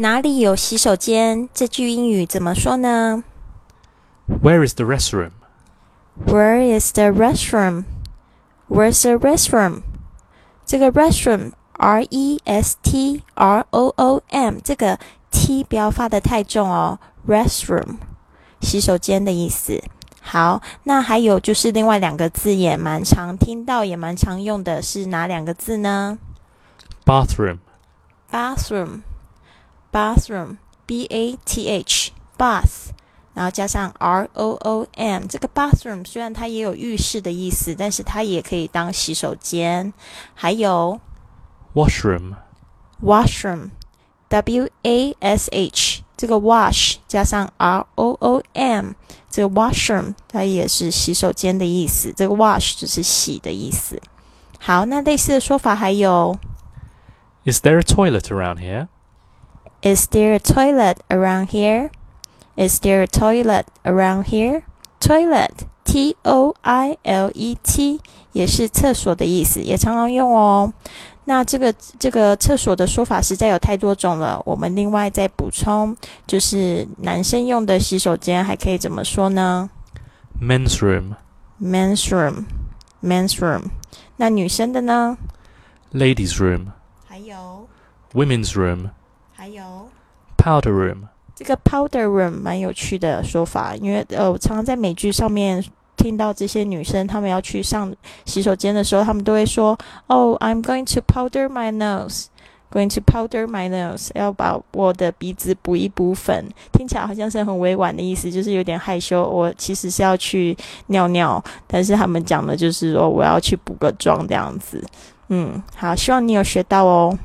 哪里有洗手间？这句英语怎么说呢 Where is the restroom? Where is the restroom? Where's the restroom? 这个 restroom R E S T R O O M 这个 T 不要发的太重哦。restroom 洗手间的意思。好，那还有就是另外两个字也蛮常听到，也蛮常用的是哪两个字呢 Bathroom. ？bathroom bathroom b a t h bath，然后加上 r o o m，这个 bathroom 虽然它也有浴室的意思，但是它也可以当洗手间。还有 Washroom. washroom w a s h，这个 wash 加上 r o o m，这个 washroom 它也是洗手间的意思。这个 wash 就是洗的意思。好，那类似的说法还有 Is there a toilet around here? Is there a toilet around here? Is there a toilet around here? Toilet, T O I L E T，也是厕所的意思，也常常用哦。那这个这个厕所的说法实在有太多种了，我们另外再补充，就是男生用的洗手间还可以怎么说呢 Men's room. ？Men's room, men's room。那女生的呢？ Ladies' room. 还有 Women's room. 还有。Powder room. 这个 powder room 蛮有趣的说法，因为呃，我常常在美剧上面听到这些女生，她们要去上洗手间的时候，她们都会说：“Oh, I'm going to powder my nose, going to powder my nose，要把我的鼻子补一补粉。”听起来好像是很委婉的意思，就是有点害羞。我其实是要去尿尿，但是他们讲的就是说我要去补个妆这样子。嗯，好，希望你有学到哦。